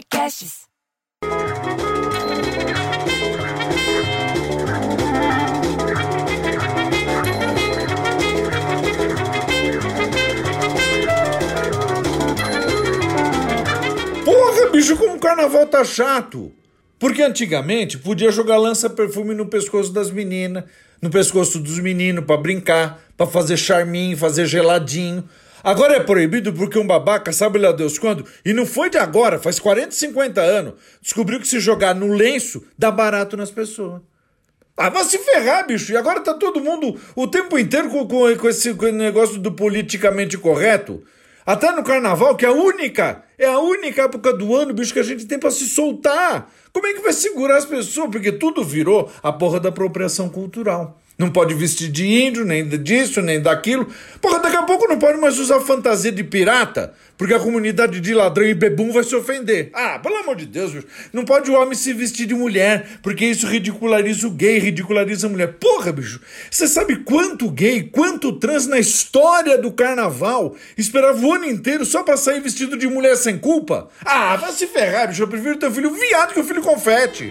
Podcasts. Porra, bicho, como o carnaval tá chato. Porque antigamente podia jogar lança-perfume no pescoço das meninas, no pescoço dos meninos pra brincar, pra fazer charminho, fazer geladinho. Agora é proibido porque um babaca, sabe lá Deus quando, e não foi de agora, faz 40, 50 anos, descobriu que se jogar no lenço dá barato nas pessoas. Ah, vai se ferrar, bicho. E agora tá todo mundo o tempo inteiro com, com, com esse negócio do politicamente correto. Até no carnaval, que é a única, é a única época do ano, bicho, que a gente tem pra se soltar. Como é que vai segurar as pessoas? Porque tudo virou a porra da apropriação cultural. Não pode vestir de índio, nem disso, nem daquilo. Porra, daqui a pouco não pode mais usar fantasia de pirata, porque a comunidade de ladrão e bebum vai se ofender. Ah, pelo amor de Deus, bicho. Não pode o homem se vestir de mulher, porque isso ridiculariza o gay, ridiculariza a mulher. Porra, bicho. Você sabe quanto gay, quanto trans na história do carnaval esperava o ano inteiro só pra sair vestido de mulher sem culpa? Ah, vai se ferrar, bicho. Eu prefiro ter filho viado que o filho confete.